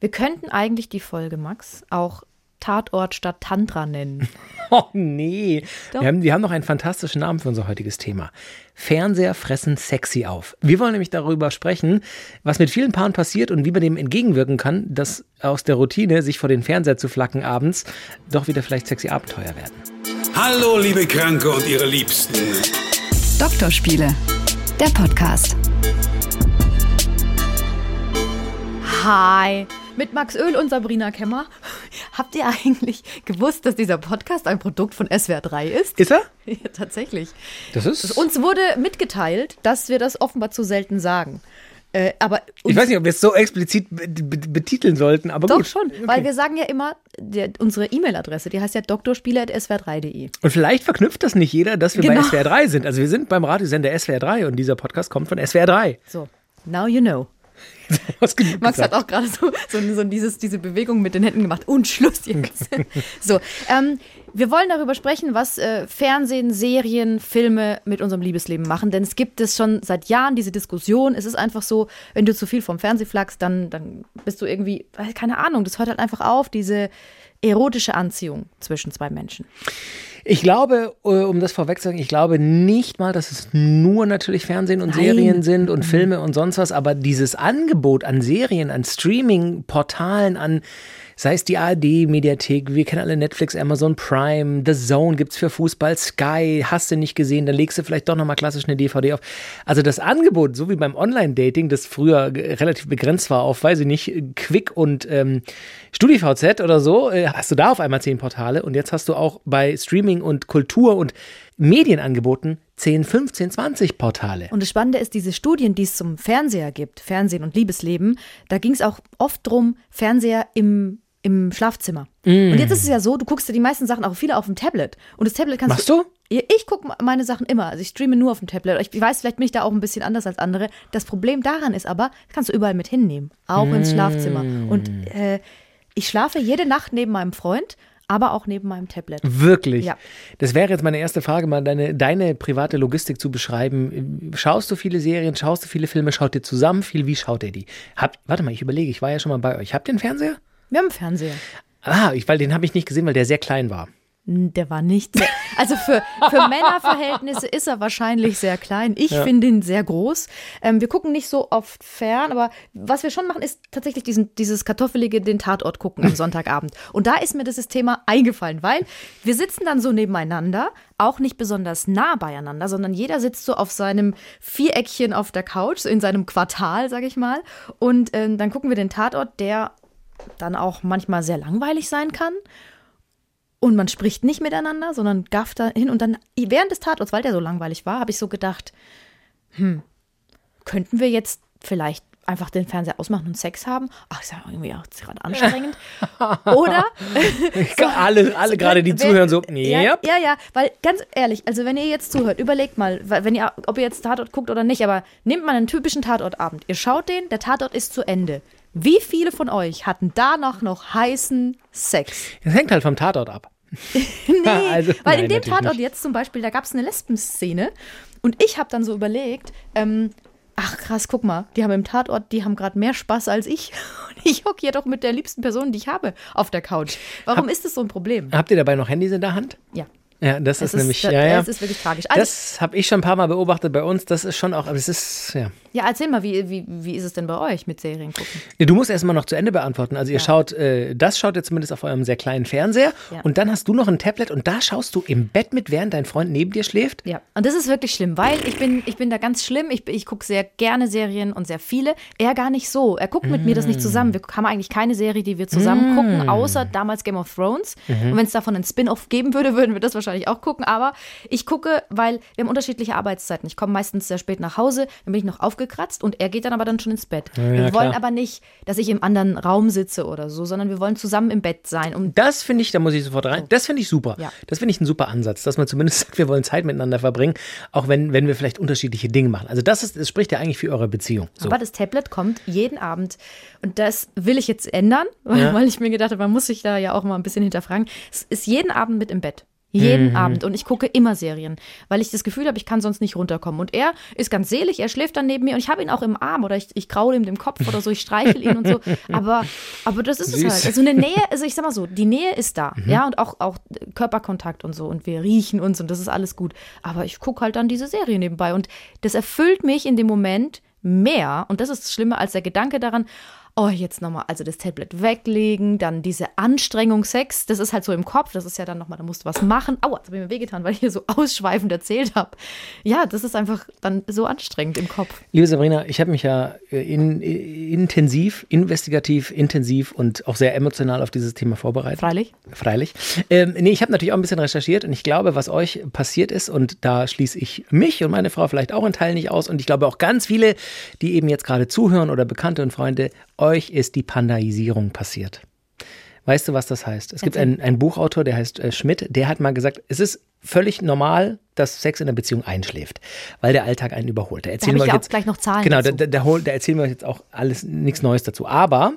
Wir könnten eigentlich die Folge, Max, auch Tatort statt Tantra nennen. Oh nee. Wir haben, wir haben noch einen fantastischen Namen für unser heutiges Thema. Fernseher fressen sexy auf. Wir wollen nämlich darüber sprechen, was mit vielen Paaren passiert und wie man dem entgegenwirken kann, dass aus der Routine, sich vor den Fernseher zu flacken abends, doch wieder vielleicht sexy Abenteuer werden. Hallo, liebe Kranke und ihre Liebsten. Doktorspiele, der Podcast. Hi, mit Max Öl und Sabrina Kemmer. Habt ihr eigentlich gewusst, dass dieser Podcast ein Produkt von SWR 3 ist? Ist er? Ja, tatsächlich. Das ist. Uns wurde mitgeteilt, dass wir das offenbar zu selten sagen. Äh, aber ich weiß nicht, ob wir es so explizit betiteln sollten, aber doch gut. schon, okay. weil wir sagen ja immer, der, unsere E-Mail-Adresse, die heißt ja doktorspieler.swr3.de. Und vielleicht verknüpft das nicht jeder, dass wir genau. bei SWR 3 sind. Also wir sind beim Radiosender SWR 3 und dieser Podcast kommt von SWR 3. So, now you know. Max gesagt. hat auch gerade so, so, so, dieses, diese Bewegung mit den Händen gemacht. Und Schluss jetzt. so, ähm, wir wollen darüber sprechen, was äh, Fernsehen, Serien, Filme mit unserem Liebesleben machen. Denn es gibt es schon seit Jahren diese Diskussion. Es ist einfach so, wenn du zu viel vom Fernseh flachst, dann, dann bist du irgendwie, keine Ahnung, das hört halt einfach auf, diese erotische Anziehung zwischen zwei Menschen. Ich glaube, äh, um das vorweg zu sagen, ich glaube nicht mal, dass es nur natürlich Fernsehen und Nein. Serien sind und mhm. Filme und sonst was, aber dieses Angebot an Serien, an Streaming-Portalen, an sei es die ARD-Mediathek, wir kennen alle Netflix, Amazon Prime, The Zone gibt's für Fußball, Sky, hast du nicht gesehen, dann legst du vielleicht doch nochmal klassisch eine DVD auf. Also das Angebot, so wie beim Online-Dating, das früher relativ begrenzt war auf, weiß ich nicht, Quick und ähm, StudiVZ oder so, äh, hast du da auf einmal zehn Portale und jetzt hast du auch bei Streaming und Kultur und Medienangeboten 10, 15, 20 Portale. Und das Spannende ist, diese Studien, die es zum Fernseher gibt, Fernsehen und Liebesleben, da ging es auch oft drum, Fernseher im im Schlafzimmer. Mm. Und jetzt ist es ja so, du guckst dir die meisten Sachen auch viele auf dem Tablet. Und das Tablet kannst Machst du? Ich gucke meine Sachen immer. Also ich streame nur auf dem Tablet. Ich weiß, vielleicht bin ich da auch ein bisschen anders als andere. Das Problem daran ist aber, das kannst du überall mit hinnehmen. Auch mm. ins Schlafzimmer. Und äh, ich schlafe jede Nacht neben meinem Freund aber auch neben meinem Tablet. Wirklich? Ja. Das wäre jetzt meine erste Frage, mal deine, deine private Logistik zu beschreiben. Schaust du viele Serien, schaust du viele Filme, schaut ihr zusammen viel? Wie schaut ihr die? Hab, warte mal, ich überlege, ich war ja schon mal bei euch. Habt ihr einen Fernseher? Wir haben einen Fernseher. Ah, ich, weil den habe ich nicht gesehen, weil der sehr klein war. Der war nicht sehr, also für, für Männerverhältnisse ist er wahrscheinlich sehr klein. Ich ja. finde ihn sehr groß. Ähm, wir gucken nicht so oft fern, aber was wir schon machen, ist tatsächlich diesen, dieses kartoffelige, den Tatort gucken am Sonntagabend. Und da ist mir dieses Thema eingefallen, weil wir sitzen dann so nebeneinander, auch nicht besonders nah beieinander, sondern jeder sitzt so auf seinem Viereckchen auf der Couch, so in seinem Quartal, sag ich mal. Und ähm, dann gucken wir den Tatort, der dann auch manchmal sehr langweilig sein kann. Und man spricht nicht miteinander, sondern gafft da hin. Und dann während des Tatorts, weil der so langweilig war, habe ich so gedacht, hm, könnten wir jetzt vielleicht einfach den Fernseher ausmachen und Sex haben. Ach, ist ja irgendwie auch gerade anstrengend. Oder alle, alle gerade, die zuhören, so, nee, ja, ja, ja, weil ganz ehrlich, also wenn ihr jetzt zuhört, überlegt mal, wenn ihr, ob ihr jetzt Tatort guckt oder nicht, aber nehmt mal einen typischen Tatortabend. Ihr schaut den, der Tatort ist zu Ende. Wie viele von euch hatten danach noch heißen Sex? Das hängt halt vom Tatort ab. nee, also, weil nein, in dem Tatort nicht. jetzt zum Beispiel, da gab es eine Lesbenszene und ich habe dann so überlegt, ähm, ach krass, guck mal, die haben im Tatort, die haben gerade mehr Spaß als ich. Und ich hocke hier doch mit der liebsten Person, die ich habe, auf der Couch. Warum Hab, ist das so ein Problem? Habt ihr dabei noch Handys in der Hand? Ja. Ja, das ist, ist nämlich, das, ja, ja. Das ist wirklich tragisch. Also, das habe ich schon ein paar Mal beobachtet bei uns. Das ist schon auch, aber es ist, ja. Ja, erzähl mal, wie, wie, wie ist es denn bei euch mit Serien gucken? Ja, du musst erstmal noch zu Ende beantworten. Also, ihr ja. schaut, äh, das schaut ihr zumindest auf eurem sehr kleinen Fernseher. Ja. Und dann hast du noch ein Tablet und da schaust du im Bett mit, während dein Freund neben dir schläft. Ja, und das ist wirklich schlimm, weil ich bin, ich bin da ganz schlimm. Ich, ich gucke sehr gerne Serien und sehr viele. Er gar nicht so. Er guckt mit mm. mir das nicht zusammen. Wir haben eigentlich keine Serie, die wir zusammen mm. gucken, außer damals Game of Thrones. Mhm. Und wenn es davon einen Spin-off geben würde, würden wir das wahrscheinlich auch gucken. Aber ich gucke, weil wir haben unterschiedliche Arbeitszeiten. Ich komme meistens sehr spät nach Hause, dann bin ich noch aufgekratzt und er geht dann aber dann schon ins Bett. Ja, wir wollen aber nicht, dass ich im anderen Raum sitze oder so, sondern wir wollen zusammen im Bett sein. Um das finde ich, da muss ich sofort rein. Das finde ich super. Ja. Das finde ich ein super Ansatz, dass man zumindest sagt, wir wollen Zeit miteinander verbringen, auch wenn, wenn wir vielleicht unterschiedliche Dinge machen. Also das, ist, das spricht ja eigentlich für eure Beziehung. So. Aber das Tablet kommt jeden Abend und das will ich jetzt ändern, ja. weil ich mir gedacht habe, man muss sich da ja auch mal ein bisschen hinterfragen. Es ist jeden Abend mit im Bett. Jeden mhm. Abend. Und ich gucke immer Serien, weil ich das Gefühl habe, ich kann sonst nicht runterkommen. Und er ist ganz selig, er schläft dann neben mir und ich habe ihn auch im Arm oder ich, ich kraule ihm den Kopf oder so, ich streichel ihn und so. Aber, aber das ist Süß. es halt. Also eine Nähe, also ich sag mal so, die Nähe ist da. Mhm. Ja, und auch, auch Körperkontakt und so. Und wir riechen uns und das ist alles gut. Aber ich gucke halt dann diese Serie nebenbei. Und das erfüllt mich in dem Moment mehr. Und das ist das Schlimme als der Gedanke daran, oh, jetzt nochmal, also das Tablet weglegen, dann diese Anstrengung Sex, das ist halt so im Kopf, das ist ja dann nochmal, da musst du was machen. Aua, jetzt habe ich mir wehgetan, weil ich hier so ausschweifend erzählt habe. Ja, das ist einfach dann so anstrengend im Kopf. Liebe Sabrina, ich habe mich ja äh, in, in, intensiv, investigativ, intensiv und auch sehr emotional auf dieses Thema vorbereitet. Freilich. Freilich. Ähm, nee, ich habe natürlich auch ein bisschen recherchiert und ich glaube, was euch passiert ist, und da schließe ich mich und meine Frau vielleicht auch in Teilen nicht aus und ich glaube auch ganz viele, die eben jetzt gerade zuhören oder Bekannte und Freunde, euch ist die Pandaisierung passiert. Weißt du, was das heißt? Es gibt einen, einen Buchautor, der heißt äh, Schmidt, der hat mal gesagt, es ist völlig normal, dass Sex in der Beziehung einschläft, weil der Alltag einen überholt. Da erzählen da wir euch jetzt gleich noch Zahlen. Genau, da, da, da, erzählen wir euch jetzt auch alles nichts Neues dazu. Aber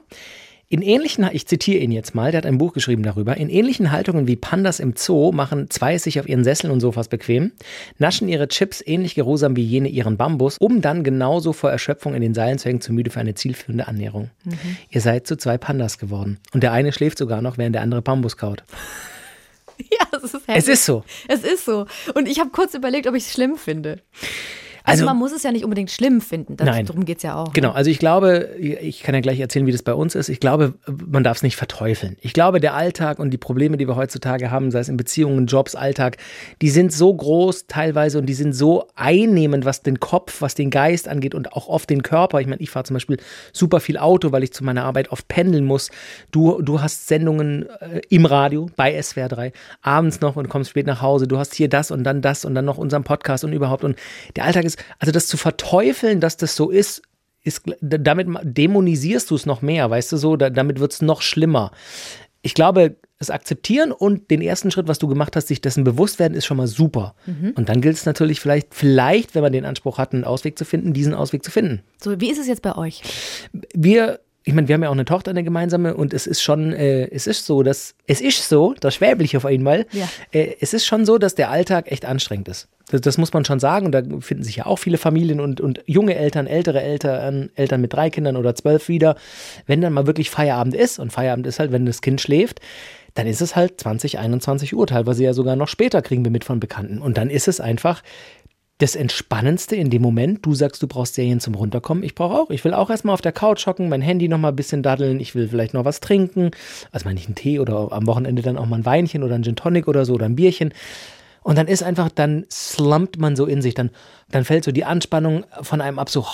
in ähnlichen, ich zitiere ihn jetzt mal, der hat ein Buch geschrieben darüber, in ähnlichen Haltungen wie Pandas im Zoo machen zwei sich auf ihren Sesseln und Sofas bequem, naschen ihre Chips ähnlich geruhsam wie jene ihren Bambus, um dann genauso vor Erschöpfung in den Seilen zu hängen, zu müde für eine zielführende Annäherung. Mhm. Ihr seid zu zwei Pandas geworden. Und der eine schläft sogar noch, während der andere Bambus kaut. Ja, es ist herrlich. Es ist so. Es ist so. Und ich habe kurz überlegt, ob ich es schlimm finde. Also, also, man muss es ja nicht unbedingt schlimm finden. Das, nein. Darum geht es ja auch. Genau, ne? also ich glaube, ich kann ja gleich erzählen, wie das bei uns ist. Ich glaube, man darf es nicht verteufeln. Ich glaube, der Alltag und die Probleme, die wir heutzutage haben, sei es in Beziehungen, Jobs, Alltag, die sind so groß teilweise und die sind so einnehmend, was den Kopf, was den Geist angeht und auch oft den Körper. Ich meine, ich fahre zum Beispiel super viel Auto, weil ich zu meiner Arbeit oft pendeln muss. Du, du hast Sendungen äh, im Radio bei SWR 3, abends noch und kommst spät nach Hause. Du hast hier das und dann das und dann noch unseren Podcast und überhaupt. Und der Alltag ist ist, also das zu verteufeln, dass das so ist, ist damit dämonisierst du es noch mehr, weißt du so, da, damit wird es noch schlimmer. Ich glaube, es akzeptieren und den ersten Schritt, was du gemacht hast, sich dessen bewusst werden, ist schon mal super. Mhm. Und dann gilt es natürlich vielleicht, vielleicht, wenn man den Anspruch hat, einen Ausweg zu finden, diesen Ausweg zu finden. So, wie ist es jetzt bei euch? Wir ich meine, wir haben ja auch eine Tochter, eine gemeinsame, und es ist schon, äh, es ist so, dass, es ist so, das Schwäbliche auf einmal, ja. äh, es ist schon so, dass der Alltag echt anstrengend ist. Das, das, muss man schon sagen, und da finden sich ja auch viele Familien und, und junge Eltern, ältere Eltern, Eltern mit drei Kindern oder zwölf wieder. Wenn dann mal wirklich Feierabend ist, und Feierabend ist halt, wenn das Kind schläft, dann ist es halt 20, 21 Uhr, teilweise ja sogar noch später kriegen wir mit von Bekannten. Und dann ist es einfach, das Entspannendste in dem Moment. Du sagst, du brauchst Serien zum Runterkommen. Ich brauche auch. Ich will auch erstmal auf der Couch hocken, mein Handy noch mal ein bisschen daddeln. Ich will vielleicht noch was trinken. Also meine ich einen Tee oder am Wochenende dann auch mal ein Weinchen oder ein Gin Tonic oder so oder ein Bierchen. Und dann ist einfach, dann slumpt man so in sich. Dann, dann fällt so die Anspannung von einem ab, so.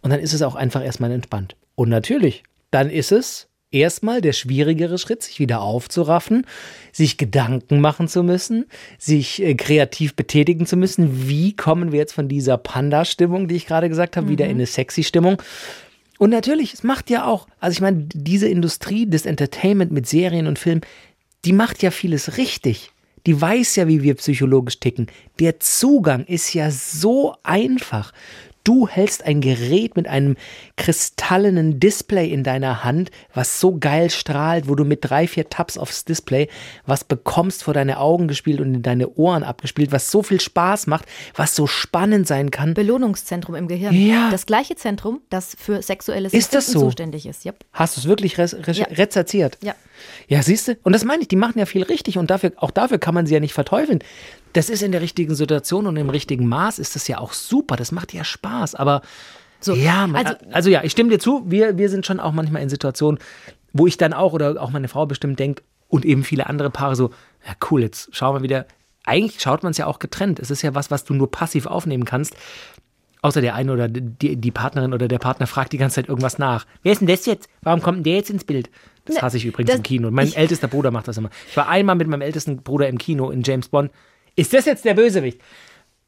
Und dann ist es auch einfach erstmal entspannt. Und natürlich, dann ist es erstmal der schwierigere Schritt, sich wieder aufzuraffen, sich Gedanken machen zu müssen, sich äh, kreativ betätigen zu müssen. Wie kommen wir jetzt von dieser Panda-Stimmung, die ich gerade gesagt habe, mhm. wieder in eine sexy Stimmung? Und natürlich, es macht ja auch, also ich meine, diese Industrie des Entertainment mit Serien und Filmen, die macht ja vieles richtig. Die weiß ja, wie wir psychologisch ticken. Der Zugang ist ja so einfach. Du hältst ein Gerät mit einem kristallenen Display in deiner Hand, was so geil strahlt, wo du mit drei, vier Tabs aufs Display was bekommst, vor deine Augen gespielt und in deine Ohren abgespielt, was so viel Spaß macht, was so spannend sein kann. Belohnungszentrum im Gehirn. Ja. Das gleiche Zentrum, das für sexuelles ist das so? zuständig ist. Yep. Hast du es wirklich re re ja. rezerziert? Ja. Ja, siehst du? Und das meine ich, die machen ja viel richtig und dafür, auch dafür kann man sie ja nicht verteufeln. Das ist in der richtigen Situation und im richtigen Maß ist das ja auch super. Das macht ja Spaß. Aber so, ja, man, also, also, ja, ich stimme dir zu. Wir, wir sind schon auch manchmal in Situationen, wo ich dann auch oder auch meine Frau bestimmt denkt und eben viele andere Paare so, ja cool, jetzt schauen wir wieder. Eigentlich schaut man es ja auch getrennt. Es ist ja was, was du nur passiv aufnehmen kannst. Außer der eine oder die, die Partnerin oder der Partner fragt die ganze Zeit irgendwas nach. Wer ist denn das jetzt? Warum kommt denn der jetzt ins Bild? Das ne, hasse ich übrigens das, im Kino. Mein ältester Bruder macht das immer. Ich war einmal mit meinem ältesten Bruder im Kino in James Bond. Ist das jetzt der Bösewicht?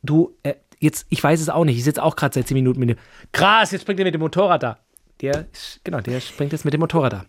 Du, äh, jetzt, ich weiß es auch nicht. Ich sitze auch gerade seit 10 Minuten mit dem. Krass, jetzt springt er mit dem Motorrad da. Der, genau, der springt jetzt mit dem Motorrad da.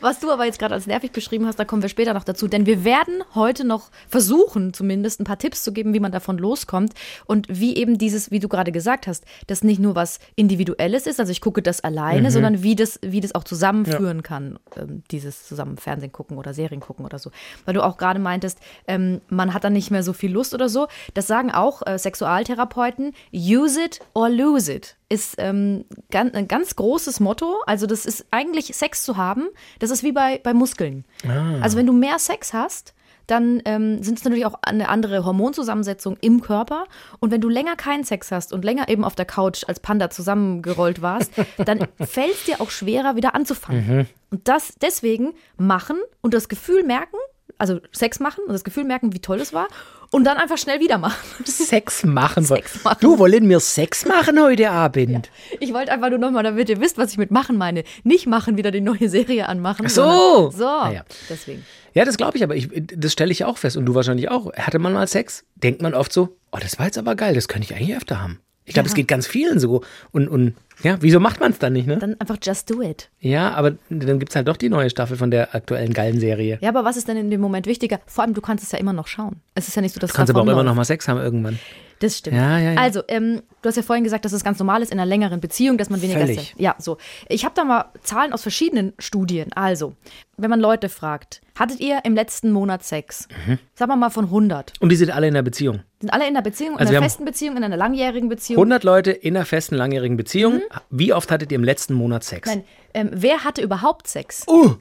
Was du aber jetzt gerade als nervig beschrieben hast, da kommen wir später noch dazu. Denn wir werden heute noch versuchen, zumindest ein paar Tipps zu geben, wie man davon loskommt. Und wie eben dieses, wie du gerade gesagt hast, das nicht nur was Individuelles ist, also ich gucke das alleine, mhm. sondern wie das, wie das auch zusammenführen ja. kann, ähm, dieses zusammen Fernsehen gucken oder Serien gucken oder so. Weil du auch gerade meintest, ähm, man hat dann nicht mehr so viel Lust oder so. Das sagen auch äh, Sexualtherapeuten, use it or lose it ist ähm, ganz, ein ganz großes Motto. Also das ist eigentlich Sex zu haben. Das ist wie bei, bei Muskeln. Ah. Also wenn du mehr Sex hast, dann ähm, sind es natürlich auch eine andere Hormonzusammensetzung im Körper. Und wenn du länger keinen Sex hast und länger eben auf der Couch als Panda zusammengerollt warst, dann fällt es dir auch schwerer, wieder anzufangen. Mhm. Und das deswegen machen und das Gefühl merken, also Sex machen und das Gefühl merken, wie toll es war und dann einfach schnell wieder machen. Sex machen. Sex machen. Du wollen wir Sex machen heute Abend? Ja. Ich wollte einfach nur nochmal, damit ihr wisst, was ich mit machen meine. Nicht machen, wieder die neue Serie anmachen. Ach so. So. Ja. Deswegen. Ja, das glaube ich, aber ich, das stelle ich auch fest und du wahrscheinlich auch. Hatte man mal Sex? Denkt man oft so, oh, das war jetzt aber geil, das könnte ich eigentlich öfter haben. Ich glaube, es geht ganz vielen so. Und, und ja, wieso macht man es dann nicht, ne? Dann einfach just do it. Ja, aber dann gibt es halt doch die neue Staffel von der aktuellen geilen Serie. Ja, aber was ist denn in dem Moment wichtiger? Vor allem, du kannst es ja immer noch schauen. Es ist ja nicht so, dass du kannst aber auch immer noch mal Sex haben irgendwann. Das stimmt. Ja, ja, ja. Also, ähm, du hast ja vorhin gesagt, dass es ganz normal ist in einer längeren Beziehung, dass man weniger Völlig. Ja, so. Ich habe da mal Zahlen aus verschiedenen Studien. Also, wenn man Leute fragt, hattet ihr im letzten Monat Sex? Mhm. Sagen wir mal von 100. Und die sind alle in einer Beziehung? Sind alle in einer Beziehung, in Also wir einer festen Beziehung, in einer langjährigen Beziehung? 100 Leute in einer festen, langjährigen Beziehung. Wie oft hattet ihr im letzten Monat Sex? Nein, ähm, wer hatte überhaupt Sex? Uh,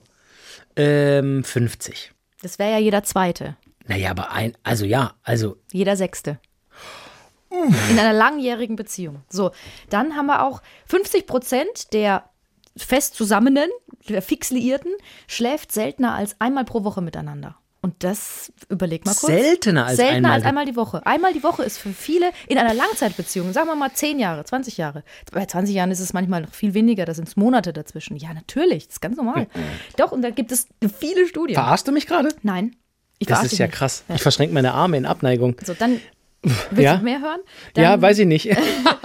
ähm, 50. Das wäre ja jeder Zweite, Naja, aber ein, also ja, also jeder Sechste. In einer langjährigen Beziehung. So, dann haben wir auch 50 Prozent der fest zusammenen, der fix liierten, schläft seltener als einmal pro Woche miteinander. Und das, überleg mal kurz. seltener als Seltener einmal. als einmal die Woche. Einmal die Woche ist für viele in einer Langzeitbeziehung, sagen wir mal 10 Jahre, 20 Jahre. Bei 20 Jahren ist es manchmal noch viel weniger, da sind es Monate dazwischen. Ja, natürlich, das ist ganz normal. Doch, und da gibt es viele Studien. Verarschst du mich gerade? Nein. Ich Das ist ja nicht. krass. Ich verschränke meine Arme in Abneigung. So, dann willst Ja? du mehr hören? ja, Dann weiß ich nicht.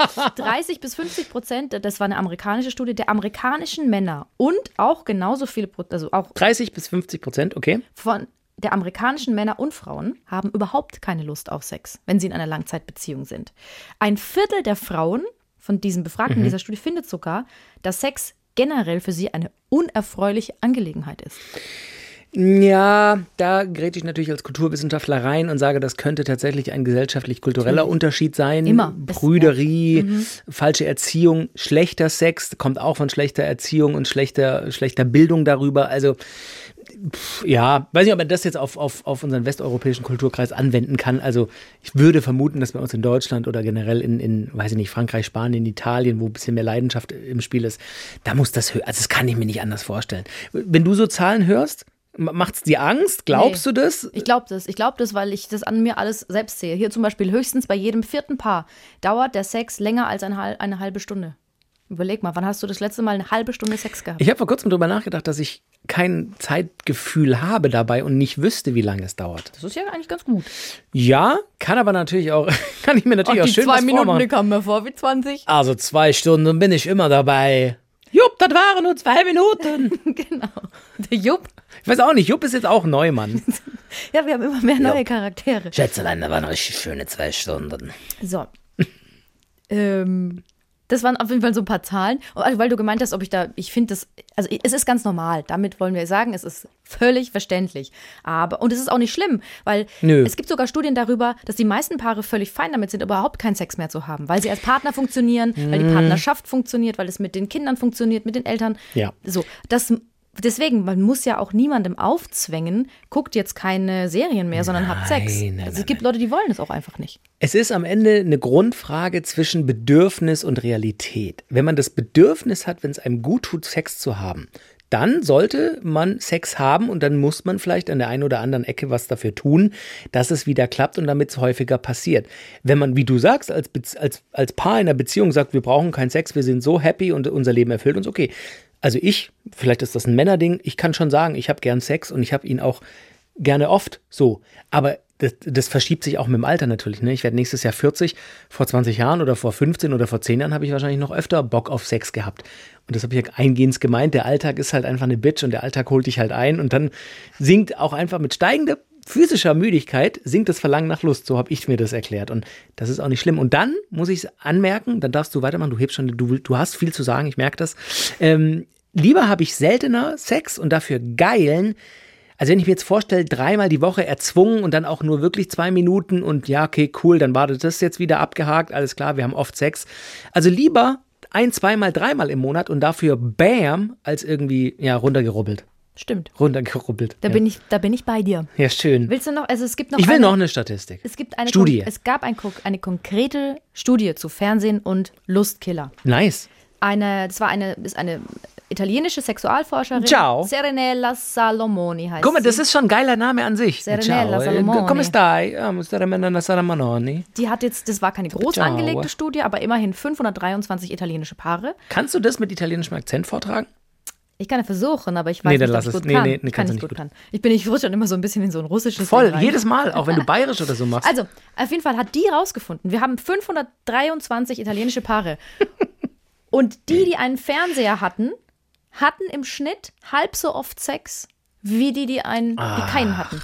30 bis 50 Prozent, das war eine amerikanische Studie, der amerikanischen Männer und auch genauso viele, Pro- also auch 30 bis 50 Prozent, okay. von der amerikanischen Männer und Frauen haben überhaupt keine Lust auf Sex, wenn sie in einer Langzeitbeziehung sind. Ein Viertel der Frauen von diesen Befragten in dieser Studie findet sogar, dass Sex generell für sie eine unerfreuliche Angelegenheit ist. Ja, da grätsche ich natürlich als Kulturwissenschaftler rein und sage, das könnte tatsächlich ein gesellschaftlich-kultureller Unterschied sein. Immer. Brüderie, falsche Erziehung, schlechter Sex, kommt auch von schlechter Erziehung und schlechter, schlechter Bildung darüber. Also, pff, ja, weiß nicht, ob man das jetzt auf, auf, auf unseren westeuropäischen Kulturkreis anwenden kann. Also, ich würde vermuten, dass bei uns in Deutschland oder generell in, in weiß ich nicht, Frankreich, Spanien, Italien, wo ein bisschen mehr Leidenschaft im Spiel ist, da muss das höher. Also, das kann ich mir nicht anders vorstellen. Wenn du so Zahlen hörst, Macht's dir Angst? Glaubst Nee. du das? Ich glaube das. Ich glaube das, weil ich das an mir alles selbst sehe. Hier zum Beispiel höchstens bei jedem vierten Paar dauert der Sex länger als ein, hal- eine halbe Stunde. Überleg mal, wann hast du das letzte Mal eine halbe Stunde Sex gehabt? Ich habe vor kurzem darüber nachgedacht, dass ich kein Zeitgefühl habe dabei und nicht wüsste, wie lange es dauert. Das ist ja eigentlich ganz gut. Ja, kann aber natürlich auch, kann ich mir natürlich auch schön was vormachen. kommen mir vor wie 20. Also zwei Stunden bin ich immer dabei. Jupp, das waren nur zwei Minuten. genau. Der Jupp. Ich weiß auch nicht, Jupp ist jetzt auch Neumann. Ja, wir haben immer mehr neue Charaktere. Schätzelein, da waren richtig schöne zwei Stunden. So. ähm, das waren auf jeden Fall so ein paar Zahlen. Und also, weil du gemeint hast, ob ich da, ich finde das, also es ist ganz normal. Damit wollen wir sagen, es ist völlig verständlich. Aber, und es ist auch nicht schlimm, weil Nö. es gibt sogar Studien darüber, dass die meisten Paare völlig fein damit sind, überhaupt keinen Sex mehr zu haben, weil sie als Partner funktionieren, weil Mhm. die Partnerschaft funktioniert, weil es mit den Kindern funktioniert, mit den Eltern. Ja. So, das. Deswegen, man muss ja auch niemandem aufzwängen, guckt jetzt keine Serien mehr, sondern habt Sex. Nein, nein, also es gibt Leute, die wollen es auch einfach nicht. Es ist am Ende eine Grundfrage zwischen Bedürfnis und Realität. Wenn man das Bedürfnis hat, wenn es einem gut tut, Sex zu haben, dann sollte man Sex haben und dann muss man vielleicht an der einen oder anderen Ecke was dafür tun, dass es wieder klappt und damit es häufiger passiert. Wenn man, wie du sagst, als, als, als Paar in einer Beziehung sagt, wir brauchen keinen Sex, wir sind so happy und unser Leben erfüllt uns, okay. Also ich, vielleicht ist das ein Männerding, ich kann schon sagen, ich habe gern Sex und ich habe ihn auch gerne oft so. Aber das, das verschiebt sich auch mit dem Alter natürlich. Ne? Ich werde nächstes Jahr 40. Vor 20 Jahren oder vor 15 oder vor 10 Jahren habe ich wahrscheinlich noch öfter Bock auf Sex gehabt. Und das habe ich ja eingehend gemeint. Der Alltag ist halt einfach eine Bitch und der Alltag holt dich halt ein. Und dann sinkt auch einfach mit steigender physischer Müdigkeit sinkt das Verlangen nach Lust. So habe ich mir das erklärt. Und das ist auch nicht schlimm. Und dann muss ich es anmerken, dann darfst du weitermachen. Du hebst schon, du, du hast viel zu sagen, ich merke das. Ähm, lieber habe ich seltener Sex und dafür geilen. Also wenn ich mir jetzt vorstelle, dreimal die Woche erzwungen und dann auch nur wirklich zwei Minuten und ja, okay, cool, dann war das jetzt wieder abgehakt, alles klar, wir haben oft Sex. Also lieber ein, zweimal, dreimal im Monat und dafür Bam, als irgendwie, ja, runtergerubbelt. Stimmt. Runtergerubbelt. Da, ja. bin ich, da bin ich bei dir. Ja, schön. Willst du noch, also es gibt noch ich will eine, noch eine Statistik. Es gibt eine Studie. Kon es gab ein, eine konkrete Studie zu Fernsehen und Lustkiller. Nice. Eine, das war eine, ist eine italienische Sexualforscherin. Ciao. Serenella Salomoni heißt Guck mal, das sie. ist schon ein geiler Name an sich. Serenella Ciao. Salomoni. Come stai? Ah, Serenella Salomoni. Die hat jetzt, das war keine groß Ciao. angelegte Studie, aber immerhin 523 italienische Paare. Kannst du das mit italienischem Akzent vortragen? Ich kann ja versuchen, aber ich weiß Nee, dann nicht, ob lass ich es. gut Nee, kann. nee, nee, kann ich nicht gut gut. kann. Ich bin, ich rutsche dann immer so ein bisschen in so ein russisches Voll, jedes Mal, auch wenn du bayerisch oder so machst. Also, auf jeden Fall hat die rausgefunden, wir haben 523 italienische Paare. Und die, die einen Fernseher hatten, hatten im Schnitt halb so oft Sex, wie die, die, einen, die keinen hatten.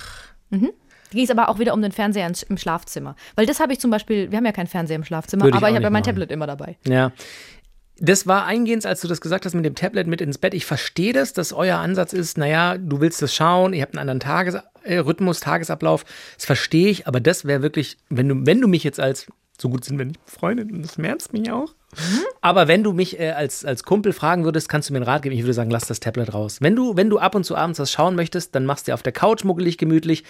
Mhm. Da ging es aber auch wieder um den Fernseher im Schlafzimmer. Weil das habe ich zum Beispiel, wir haben ja keinen Fernseher im Schlafzimmer, Würde ich aber auch ich habe ja mein machen. Tablet immer dabei. Ja. Das war eingehend, als du das gesagt hast mit dem Tablet mit ins Bett. Ich verstehe das, dass euer Ansatz ist, naja, du willst das schauen, ihr habt einen anderen Tagesrhythmus, Tagesablauf. Das verstehe ich, aber das wäre wirklich, wenn du, wenn du mich jetzt als, so gut sind wir nicht befreundet und das merzt mich auch. Aber wenn du mich äh, als, als Kumpel fragen würdest, kannst du mir einen Rat geben. Ich würde sagen, lass das Tablet raus. Wenn du, wenn du ab und zu abends was schauen möchtest, dann machst du dir auf der Couch muckelig gemütlich.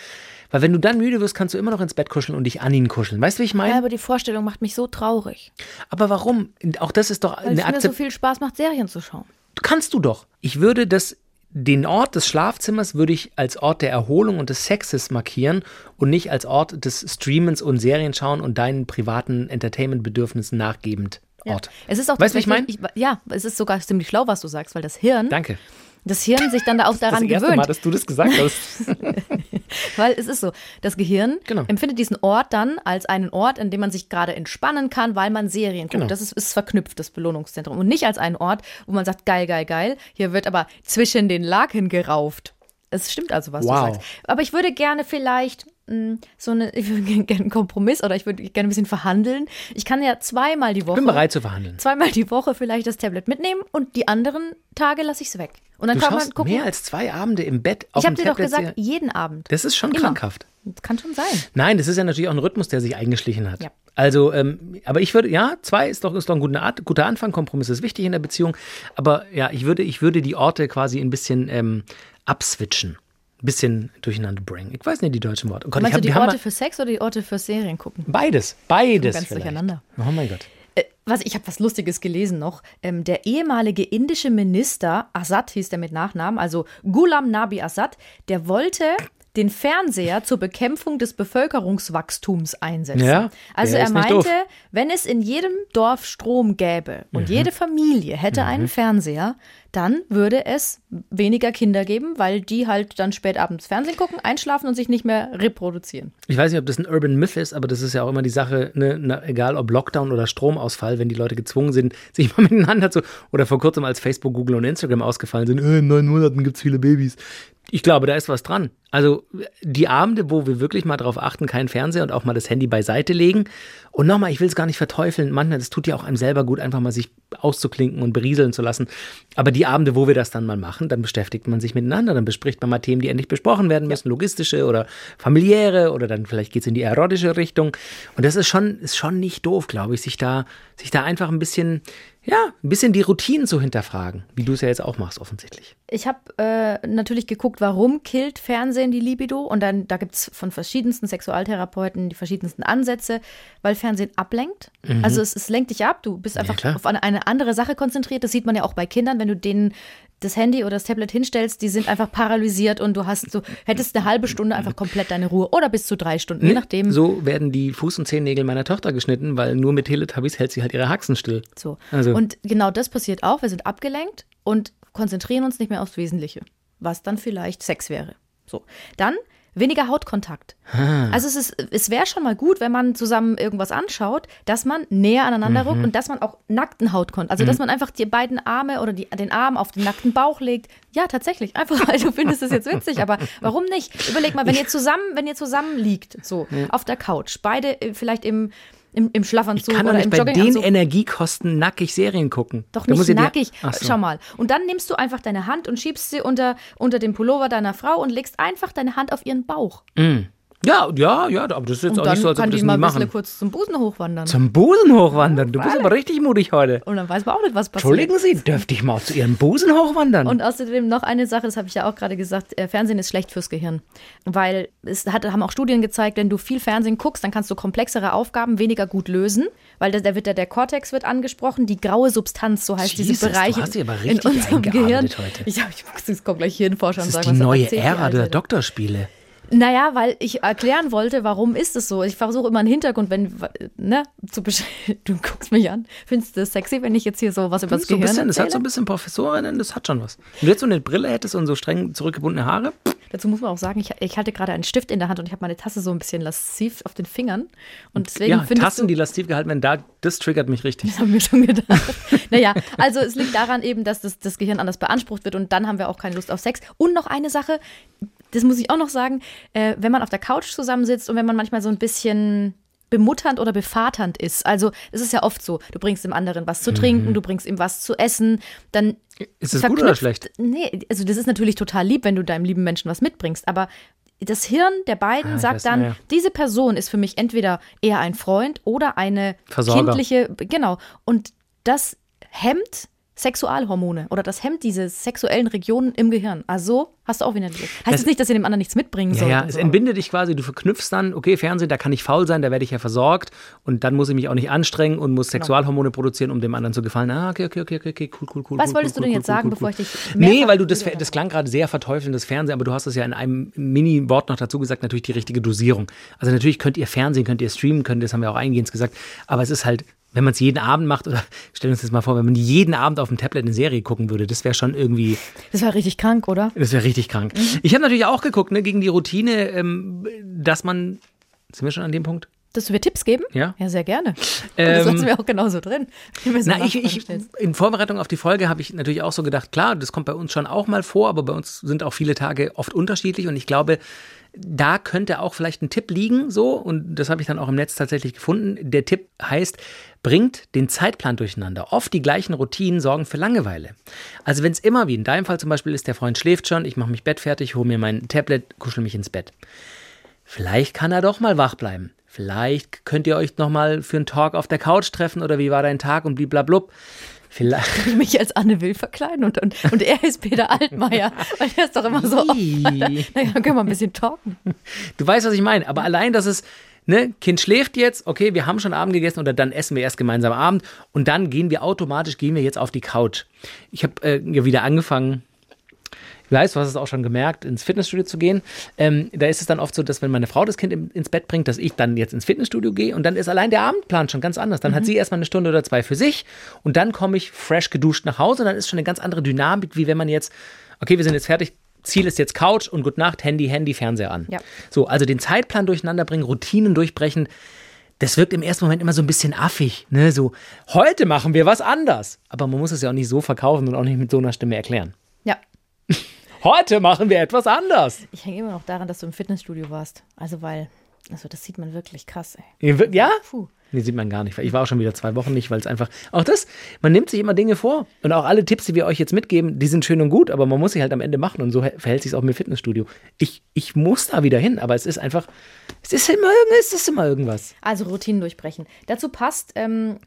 Weil wenn du dann müde wirst, kannst du immer noch ins Bett kuscheln und dich an ihn kuscheln. Weißt du, wie ich meine? Ja, aber die Vorstellung macht mich so traurig. Aber warum? Auch das ist doch Weil eine es mir so viel Spaß macht, Serien zu schauen. Kannst du doch. Ich würde das, den Ort des Schlafzimmers würde ich als Ort der Erholung und des Sexes markieren und nicht als Ort des Streamens und Serienschauen und deinen privaten Entertainment-Bedürfnissen nachgebend Ort. Es ist auch Weißt du, ich tatsächlich- Ja, es ist sogar ziemlich schlau, was du sagst, weil das Hirn, Danke. das Hirn sich dann da auch daran das erste gewöhnt. Mal, dass du das gesagt hast. Weil es ist so, das Gehirn Genau. empfindet diesen Ort dann als einen Ort, in dem man sich gerade entspannen kann, weil man Serien guckt. Genau. Das ist, ist verknüpft, das Belohnungszentrum. Und nicht als einen Ort, wo man sagt, geil, geil, geil. Hier wird aber zwischen den Laken gerauft. Es stimmt also, was Wow. du sagst. Aber ich würde gerne vielleicht mh, so eine, ich würde gerne einen Kompromiss oder ich würde gerne ein bisschen verhandeln. Ich kann ja zweimal die Woche. Bin bereit zu verhandeln. Zweimal die Woche vielleicht das Tablet mitnehmen und die anderen Tage lasse ich es weg. Und dann Du kann man gucken. mehr als zwei Abende im Bett auf ich habe dir doch gesagt, jeden Abend. das ist schon Immer. krankhaft. Das kann schon sein. Nein, das ist ja natürlich auch ein Rhythmus, der sich eingeschlichen hat. Ja. Also, ähm, aber ich würde, ja, zwei ist doch, ist doch ein guter, Art, guter Anfang, Kompromiss ist wichtig in der Beziehung, aber ja, ich würde, ich würde die Orte quasi ein bisschen ähm, abswitchen, bisschen durcheinander bringen. Ich weiß nicht die deutschen Worte. Oh Gott, ich Meinst hab, du die Orte für Sex oder die Orte für Serien gucken? beides, beides Ganz vielleicht. durcheinander. Oh mein Gott. Äh, was, ich habe was Lustiges gelesen noch. Ähm, der ehemalige indische Minister, Assad hieß der mit Nachnamen, also Ghulam Nabi Assad, der wollte den Fernseher zur Bekämpfung des Bevölkerungswachstums einsetzen. Ja, also er meinte, wenn es in jedem Dorf Strom gäbe Mhm. und jede Familie hätte einen Fernseher, dann würde es weniger Kinder geben, weil die halt dann spät abends Fernsehen gucken, einschlafen und sich nicht mehr reproduzieren. Ich weiß nicht, ob das ein Urban Myth ist, aber das ist ja auch immer die Sache, ne, na, egal ob Lockdown oder Stromausfall, wenn die Leute gezwungen sind, sich mal miteinander zu, oder vor kurzem als Facebook, Google und Instagram ausgefallen sind, äh, in neun Monaten gibt es viele Babys. Ich glaube, da ist was dran. Also die Abende, wo wir wirklich mal darauf achten, keinen Fernseher und auch mal das Handy beiseite legen. Und nochmal, ich will es gar nicht verteufeln. Manchmal, das tut ja auch einem selber gut, einfach mal sich auszuklinken und berieseln zu lassen. Aber die Abende, wo wir das dann mal machen, dann beschäftigt man sich miteinander. Dann bespricht man mal Themen, die endlich besprochen werden müssen, logistische oder familiäre oder dann vielleicht geht es in die erotische Richtung. Und das ist schon, ist schon nicht doof, glaube ich, sich da, sich da einfach ein bisschen, ja, ein bisschen die Routinen zu hinterfragen, wie du es ja jetzt auch machst, offensichtlich. Ich habe äh, natürlich geguckt, warum killt Fernsehen die Libido? Und dann, da gibt es von verschiedensten Sexualtherapeuten die verschiedensten Ansätze, weil Fernsehen ablenkt. Also es, es lenkt dich ab, du bist einfach klar. auf eine, eine andere Sache konzentriert. Das sieht man ja auch bei Kindern, wenn du denen das Handy oder das Tablet hinstellst, die sind einfach paralysiert und du hast so, hättest eine halbe Stunde einfach komplett deine Ruhe oder bis zu drei Stunden, je nachdem. So werden die Fuß- und Zehennägel meiner Tochter geschnitten, weil nur mit Teletubbies hält sie halt ihre Haxen still. So. Also- Und genau das passiert auch. Wir sind abgelenkt und konzentrieren uns nicht mehr aufs Wesentliche, was dann vielleicht Sex wäre. So. Dann weniger Hautkontakt. Also es ist, es wäre schon mal gut, wenn man zusammen irgendwas anschaut, dass man näher aneinander Mhm. rückt und dass man auch nackten Hautkontakt, also dass man einfach die beiden Arme oder die, den Arm auf den nackten Bauch legt. Ja, tatsächlich. Einfach, weil du findest es jetzt witzig, aber warum nicht? Überleg mal, wenn ihr zusammen, wenn ihr zusammen liegt, so auf der Couch, beide äh, vielleicht im im, im Schlafanzug Kann doch oder nicht im bei den. Energiekosten nackig Serien gucken. Doch Da nicht ich nackig. So. Schau mal. Und dann nimmst du einfach deine Hand und schiebst sie unter, unter den Pullover deiner Frau und legst einfach deine Hand auf ihren Bauch. Ja, ja, ja, aber das ist jetzt Und auch nicht so, als ob kann wir das die mal nie ein bisschen machen. kurz zum Busen hochwandern. Zum Busen hochwandern. Du bist aber richtig mutig heute. und dann weiß man auch nicht, was passiert. Entschuldigen Sie, dürfte ich mal zu Ihrem Busen hochwandern? Und außerdem noch eine Sache, das habe ich ja auch gerade gesagt, äh, Fernsehen ist schlecht fürs Gehirn. Weil es hat, haben auch Studien gezeigt, wenn du viel Fernsehen guckst, dann kannst du komplexere Aufgaben weniger gut lösen, weil da, wird ja der Kortex wird angesprochen, die graue Substanz, so heißt Jesus, diese du Bereiche hast dich aber in richtig unserem eingearbeitet Gehirn. heute. Ich, ich muss jetzt gleich Hirnforscher und das ist sagen, die was neue erzählt die Ära Alte der da? Doktorspiele. Naja, weil ich erklären wollte, warum ist es so. Ich versuche immer einen Hintergrund, wenn, ne, zu Du guckst mich an. Findest du das sexy, wenn ich jetzt hier so was über das so Gehirn bisschen, das hat so ein bisschen Professorinnen, das hat schon was. Wenn du jetzt so eine Brille hättest und so streng zurückgebundene Haare, Dazu muss man auch sagen, ich, ich halte gerade einen Stift in der Hand und ich habe meine Tasse so ein bisschen lasziv auf den Fingern. Und deswegen ja, Tassen, du, die lastiv gehalten werden, da, das triggert mich richtig. Das haben wir schon gedacht. naja, also es liegt daran eben, dass das, das Gehirn anders beansprucht wird und dann haben wir auch keine Lust auf Sex. Und noch eine Sache, das muss ich auch noch sagen, äh, wenn man auf der Couch zusammensitzt und wenn man manchmal so ein bisschen bemutternd oder bevaternd ist. Also es ist ja oft so, du bringst dem anderen was zu trinken, du bringst ihm was zu essen, dann Mhm. Ist das gut oder schlecht? Nee, also das ist natürlich total lieb, wenn du deinem lieben Menschen was mitbringst, aber das Hirn der beiden Ah, sagt weiß, dann, ja. diese Person ist für mich entweder eher ein Freund oder eine Versorger. kindliche, genau. Und das hemmt Sexualhormone oder das hemmt diese sexuellen Regionen im Gehirn. Also hast du auch wieder. Heißt Es- jetzt nicht, dass ihr dem anderen nichts mitbringen Ja, sollt. ja, es so, entbindet dich quasi, du verknüpfst dann, okay, Fernsehen, da kann ich faul sein, da werde ich ja versorgt und dann muss ich mich auch nicht anstrengen und muss Sexualhormone produzieren, um dem anderen zu gefallen. Ah, okay, okay, okay, okay, cool, cool, cool. Was cool, wolltest cool, du denn cool, jetzt sagen, bevor ich dich Nee, weil du das, das klang gerade sehr verteufelndes Fernsehen, aber du hast es ja in einem Mini-Wort noch dazu gesagt, natürlich die richtige Dosierung. Also natürlich könnt ihr Fernsehen, könnt ihr streamen, könnt das haben wir auch eingehend gesagt, aber es ist halt, wenn man es jeden Abend macht, oder stellen wir uns das mal vor, wenn man jeden Abend auf dem Tablet eine Serie gucken würde, das wäre schon irgendwie, Das war richtig krank, oder? das wäre richtig krank. Mhm. Ich habe natürlich auch geguckt, ne, gegen die Routine, ähm, dass man, sind wir schon an dem Punkt? Dass du mir Tipps geben? Ja. Ja, sehr gerne. Ähm, das lassen wir auch genauso drin. Na, ich, ich, in Vorbereitung auf die Folge habe ich natürlich auch so gedacht, klar, das kommt bei uns schon auch mal vor, aber bei uns sind auch viele Tage oft unterschiedlich und ich glaube, da könnte auch vielleicht ein Tipp liegen, so, und das habe ich dann auch im Netz tatsächlich gefunden. Der Tipp heißt, bringt den Zeitplan durcheinander. Oft die gleichen Routinen sorgen für Langeweile. Also wenn es immer, wie in deinem Fall zum Beispiel ist, der Freund schläft schon, ich mache mich Bett fertig, hole mir mein Tablet, kuschel mich ins Bett. Vielleicht kann er doch mal wach bleiben. Vielleicht könnt ihr euch noch mal für einen Talk auf der Couch treffen oder wie war dein Tag und bliblablub. Vielleicht. ich mich als Anne Will verkleiden und, und, und er ist Peter Altmaier. Weil der ist doch immer so. Ih. Naja, dann können wir ein bisschen talken. Du weißt, was ich meine. Aber allein, dass es, ne, Kind schläft jetzt, okay, wir haben schon Abend gegessen oder dann essen wir erst gemeinsam Abend und dann gehen wir automatisch, gehen wir jetzt auf die Couch. Ich habe äh, ja wieder angefangen, ich weiß, du hast es auch schon gemerkt, ins Fitnessstudio zu gehen. Ähm, da ist es dann oft so, dass wenn meine Frau das Kind im, ins Bett bringt, dass ich dann jetzt ins Fitnessstudio gehe und dann ist allein der Abendplan schon ganz anders. Dann hat sie erstmal eine Stunde oder zwei für sich und dann komme ich fresh geduscht nach Hause und dann ist schon eine ganz andere Dynamik, wie wenn man jetzt, okay, wir sind jetzt fertig, Ziel ist jetzt Couch und Gute Nacht, Handy, Handy, Fernseher an. Ja. So, also den Zeitplan durcheinander bringen, Routinen durchbrechen. Das wirkt im ersten Moment immer so ein bisschen affig, ne? So, heute machen wir was anders. Aber man muss es ja auch nicht so verkaufen und auch nicht mit so einer Stimme erklären. Heute machen wir etwas anders. Ich hänge immer noch daran, dass du im Fitnessstudio warst. Also, weil, also das sieht man wirklich krass, ey. Ja? Puh. Nee, sieht man gar nicht. Ich war auch schon wieder zwei Wochen nicht, weil es einfach. Auch das, man nimmt sich immer Dinge vor. Und auch alle Tipps, die wir euch jetzt mitgeben, die sind schön und gut, aber man muss sie halt am Ende machen. Und so verhält sich auch mit Fitnessstudio. Ich, ich muss da wieder hin, aber es ist einfach. Es ist immer, es ist immer irgendwas. Also Routinen durchbrechen. Dazu passt, ähm,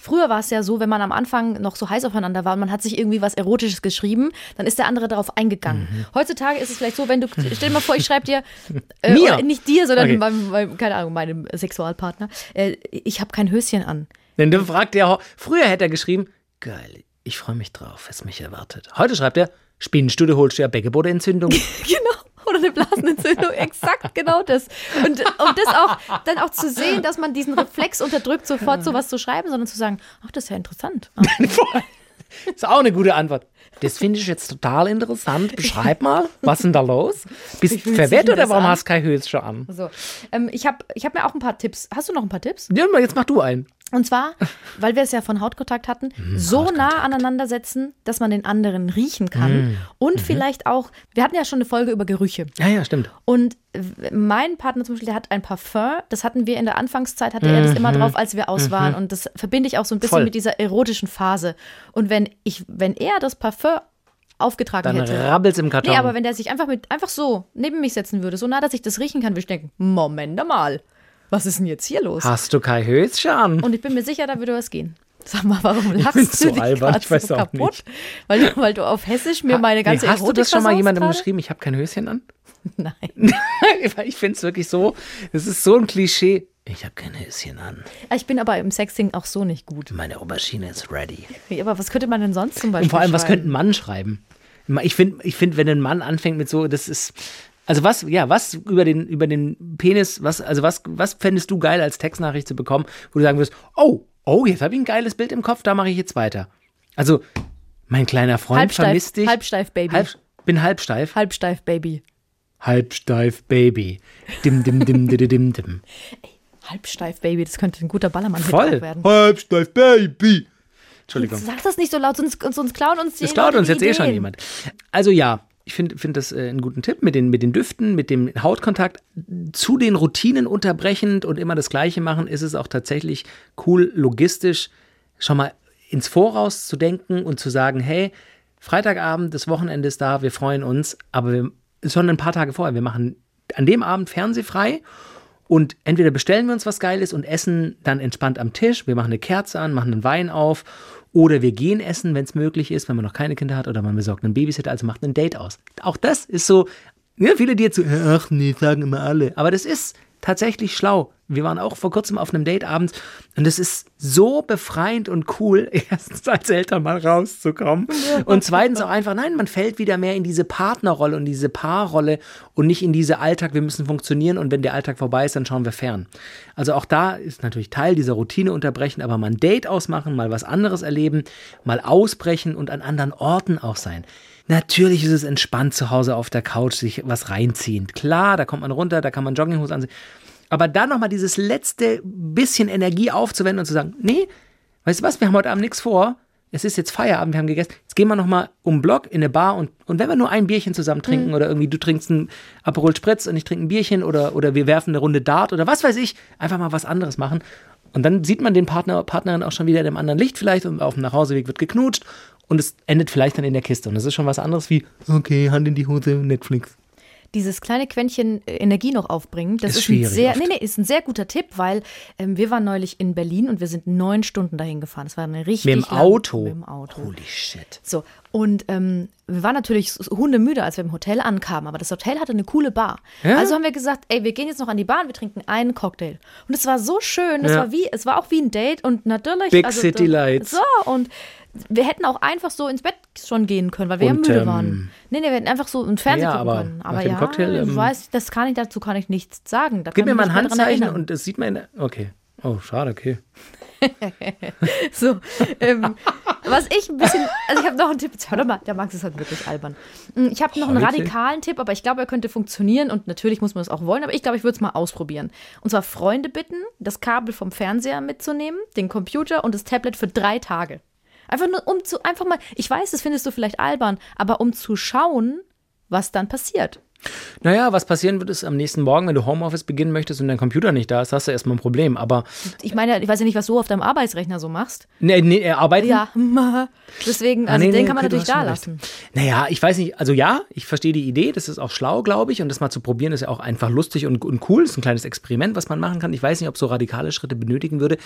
früher war es ja so, wenn man am Anfang noch so heiß aufeinander war und man hat sich irgendwie was Erotisches geschrieben, dann ist der andere darauf eingegangen. Mhm. Heutzutage ist es vielleicht so, wenn du, stell dir mal vor, ich schreibe dir, äh, Mir? nicht dir, sondern Okay. meinem, meinem, keine Ahnung, meinem Sexualpartner, äh, ich habe kein Höschen an. Denn du fragt der, früher hätte er geschrieben, geil, ich freue mich drauf, was mich erwartet. Heute schreibt er, Spinnenstude holst du ja Beckenbodenentzündung. Genau. Oder eine Blasenentzündung, exakt genau das. Und, und das auch, dann auch zu sehen, dass man diesen Reflex unterdrückt, sofort sowas zu schreiben, sondern zu sagen, ach, das ist ja interessant. Ist auch eine gute Antwort. Das finde ich jetzt total interessant. Beschreib mal, was ist denn da los? Bist du verwirrt oder warum an? hast du kein Höschen an? So, ähm, ich habe ich hab mir auch ein paar Tipps. Hast du noch ein paar Tipps? Ja, jetzt mach du einen. Und zwar, weil wir es ja von Hautkontakt hatten, Hm, so nah aneinander setzen, dass man den anderen riechen kann. Hm. Und Mhm. vielleicht auch, wir hatten ja schon eine Folge über Gerüche. Ja, ja, stimmt. Und mein Partner zum Beispiel, der hat ein Parfum, das hatten wir in der Anfangszeit, hatte er das immer drauf, als wir aus waren. Und das verbinde ich auch so ein bisschen Mhm. Voll. mit dieser erotischen Phase. Und wenn ich, wenn er das Parfum aufgetragen Dann hätte. rabbelt's im Karton. Nee, aber wenn der sich einfach mit einfach so neben mich setzen würde, so nah, dass ich das riechen kann, würde ich denken, Moment mal, was ist denn jetzt hier los? Hast du kein Höschen an? Und ich bin mir sicher, da würde was gehen. Sag mal, warum lachst find's du so dich albern, ich weiß so kaputt? nicht. Weil, du- weil du auf Hessisch mir meine ganze nee, hast du Erotik das schon mal jemandem gerade? geschrieben? Ich habe kein Höschen an? Nein. Ich finde es wirklich so, es ist so ein Klischee. Ich habe kein Höschen an. Ich bin aber im Sexting auch so nicht gut. Meine Aubergine ist ready. Aber was könnte man denn sonst zum Beispiel Und vor allem, was schreiben? könnte ein Mann schreiben? Ich finde, ich find, wenn ein Mann anfängt mit so, das ist. Also was, ja, was über den, über den Penis, was, also was, was fändest du geil als Textnachricht zu bekommen, wo du sagen würdest, oh, oh, jetzt habe ich ein geiles Bild im Kopf, da mache ich jetzt weiter. Also, mein kleiner Freund Halbsteif, vermisst dich. halbsteif, Baby. Halb, bin halbsteif. Halbsteif, Baby. Halbsteif, Baby. Dim, dim, dim, dim, dim, dim. Halbsteif, Baby. Das könnte ein guter Ballermann-Hit Voll. werden. Halbsteif, Baby. Entschuldigung. Sag das nicht so laut, sonst, sonst klauen uns die Das klaut uns jetzt eh schon Ideen. jemand. Also ja, ich finde find das äh, einen guten Tipp mit den, mit den Düften, mit dem Hautkontakt. Zu den Routinen unterbrechend und immer das Gleiche machen, ist es auch tatsächlich cool, logistisch schon mal ins Voraus zu denken und zu sagen, hey, Freitagabend, das Wochenende ist da, wir freuen uns, aber wir, schon ein paar Tage vorher, wir machen an dem Abend fernsehfrei und entweder bestellen wir uns was Geiles und essen dann entspannt am Tisch. Wir machen eine Kerze an, machen einen Wein auf. Oder wir gehen essen, wenn es möglich ist, wenn man noch keine Kinder hat. Oder man besorgt einen Babysitter, also macht ein Date aus. Auch das ist so, ja, viele, die jetzt so, ach nee, sagen immer alle. Aber das ist tatsächlich schlau. Wir waren auch vor kurzem auf einem Date abends und es ist so befreiend und cool, erstens als Eltern mal rauszukommen und zweitens auch einfach, nein, man fällt wieder mehr in diese Partnerrolle und diese Paarrolle und nicht in diese Alltag, wir müssen funktionieren und wenn der Alltag vorbei ist, dann schauen wir fern. Also auch da ist natürlich Teil dieser Routine unterbrechen, aber mal ein Date ausmachen, mal was anderes erleben, mal ausbrechen und an anderen Orten auch sein. Natürlich ist es entspannt zu Hause auf der Couch sich was reinziehen. Klar, da kommt man runter, da kann man Jogginghose ansehen. Aber dann nochmal dieses letzte bisschen Energie aufzuwenden und zu sagen, nee, weißt du was, wir haben heute Abend nichts vor. Es ist jetzt Feierabend, wir haben gegessen. Jetzt gehen wir nochmal um den Block in eine Bar und, und wenn wir nur ein Bierchen zusammen trinken oder irgendwie du trinkst ein Aperol Spritz und ich trinke ein Bierchen oder, oder wir werfen eine Runde Dart oder was weiß ich, einfach mal was anderes machen. Und dann sieht man den Partner, Partnerin auch schon wieder in einem anderen Licht vielleicht und auf dem Nachhauseweg wird geknutscht und es endet vielleicht dann in der Kiste. Und das ist schon was anderes wie, okay, Hand in die Hose, Netflix. Dieses kleine Quäntchen äh, Energie noch aufbringen, das Ist ist, ein sehr, oft. nee, nee, ist ein sehr guter Tipp, weil ähm, wir waren neulich in Berlin und wir sind neun Stunden dahin gefahren. Das war eine richtig Mit dem Auto. Mit dem Auto. Holy shit. So, und ähm, wir waren natürlich hundemüde, als wir im Hotel ankamen, aber das Hotel hatte eine coole Bar. Ja? Also haben wir gesagt, ey, wir gehen jetzt noch an die Bar und wir trinken einen Cocktail. Und es war so schön, es Ja. war wie, es war auch wie ein Date und natürlich. Big also, City Lights. So, und wir hätten auch einfach so ins Bett schon gehen können, weil wir Und, ja müde ähm, waren. Nee, nee, wir hätten einfach so ein Fernsehen Ja, gucken aber können. Aber ja, Cocktail, ich ähm, weiß, das kann ich, dazu kann ich nichts sagen. Da Gib mir ich mal ein Handzeichen und das sieht man in der, okay. Oh, schade, okay. So, ähm, was ich ein bisschen, also ich habe noch einen Tipp, hör doch mal, der Max ist halt wirklich albern. Mm, Ich habe noch einen radikalen Tipp, aber ich glaube, er könnte funktionieren und natürlich muss man es auch wollen, aber ich glaube, ich würde es mal ausprobieren. Und zwar Freunde bitten, das Kabel vom Fernseher mitzunehmen, den Computer und das Tablet für drei Tage. Einfach nur, um zu, einfach mal, ich weiß, das findest du vielleicht albern, aber um zu schauen, was dann passiert. Naja, was passieren wird, ist am nächsten Morgen, wenn du Homeoffice beginnen möchtest und dein Computer nicht da ist, hast du erstmal ein Problem. Aber, Ich meine, ich weiß ja nicht, was du auf deinem Arbeitsrechner so machst. nee, nee, äh, arbeiten? Ja, deswegen, Ah, also nee, den nee, kann man okay, natürlich da recht. lassen. Naja, ich weiß nicht, also ja, ich verstehe die Idee, das ist auch schlau, glaube ich, und das mal zu probieren ist ja auch einfach lustig und, und cool. Das ist ein kleines Experiment, was man machen kann. Ich weiß nicht, ob so radikale Schritte benötigen würde.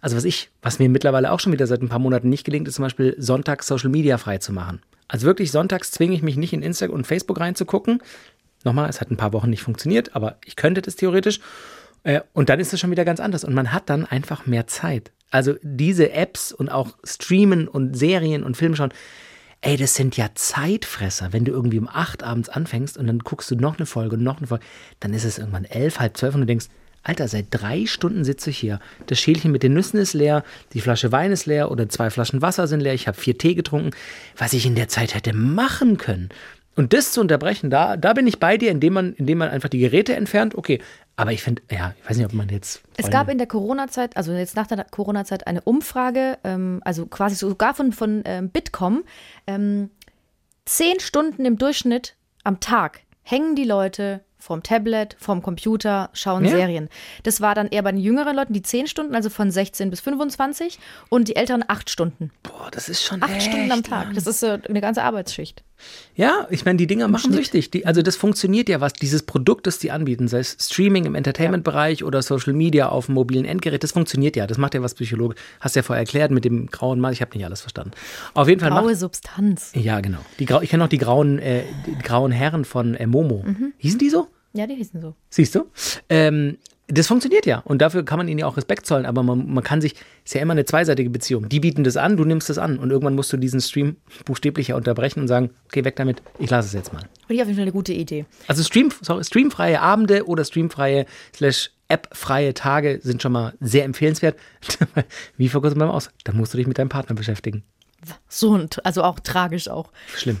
Also was ich, was mir mittlerweile auch schon wieder seit ein paar Monaten nicht gelingt, ist zum Beispiel sonntags Social Media frei zu machen. Also wirklich sonntags zwinge ich mich nicht in Instagram und Facebook reinzugucken. Nochmal, es hat ein paar Wochen nicht funktioniert, aber ich könnte das theoretisch. Äh, Und dann ist es schon wieder ganz anders. Und man hat dann einfach mehr Zeit. Also diese Apps und auch Streamen und Serien und Filme schauen, ey, das sind ja Zeitfresser. Wenn du irgendwie um acht abends anfängst und dann guckst du noch eine Folge und noch eine Folge, dann ist es irgendwann elf, halb zwölf und du denkst, Alter, seit drei Stunden sitze ich hier. Das Schälchen mit den Nüssen ist leer, die Flasche Wein ist leer oder zwei Flaschen Wasser sind leer. Ich habe vier Tee getrunken. Was ich in der Zeit hätte machen können. Und das zu unterbrechen, da, da bin ich bei dir, indem man, indem man einfach die Geräte entfernt. Okay, aber ich finde, ja, ich weiß nicht, ob man jetzt. Es gab in der Corona-Zeit, also jetzt nach der Corona-Zeit, eine Umfrage, ähm, also quasi sogar von, von ähm, Bitkom. Ähm, zehn Stunden im Durchschnitt am Tag hängen die Leute vom Tablet, vom Computer, schauen Ja. Serien. Das war dann eher bei den jüngeren Leuten die 10 Stunden, also von 16 bis 25 und die älteren 8 Stunden. Boah, das ist schon. 8 echt Stunden am Tag. lang. Das ist eine ganze Arbeitsschicht. Ja, ich meine, die Dinger machen Schnitt. süchtig. Die, also das funktioniert ja, was dieses Produkt, das die anbieten, sei es Streaming im Entertainment-Bereich oder Social Media auf dem mobilen Endgerät, das funktioniert ja. Das macht ja was Psychologisch. Hast ja vorher erklärt mit dem grauen Mann. Ich habe nicht alles verstanden. Auf jeden Fall macht, Graue Substanz. Ja, genau. Die ich kenne noch die grauen, äh, die grauen Herren von äh, Momo. Mhm. Hießen die so? Ja, die hießen so. Siehst du? Ähm, das funktioniert ja. Und dafür kann man ihnen ja auch Respekt zollen. Aber man, man kann sich, ist ja immer eine zweiseitige Beziehung. Die bieten das an, du nimmst das an. Und irgendwann musst du diesen Stream buchstäblich ja unterbrechen und sagen, okay, weg damit, ich lasse es jetzt mal. Finde ich auf jeden Fall eine gute Idee. Also Stream, sorry, streamfreie Abende oder streamfreie slash appfreie Tage sind schon mal sehr empfehlenswert. Wie vor kurzem beim Aus. Da musst du dich mit deinem Partner beschäftigen. So, ein- also auch tragisch auch. Schlimm.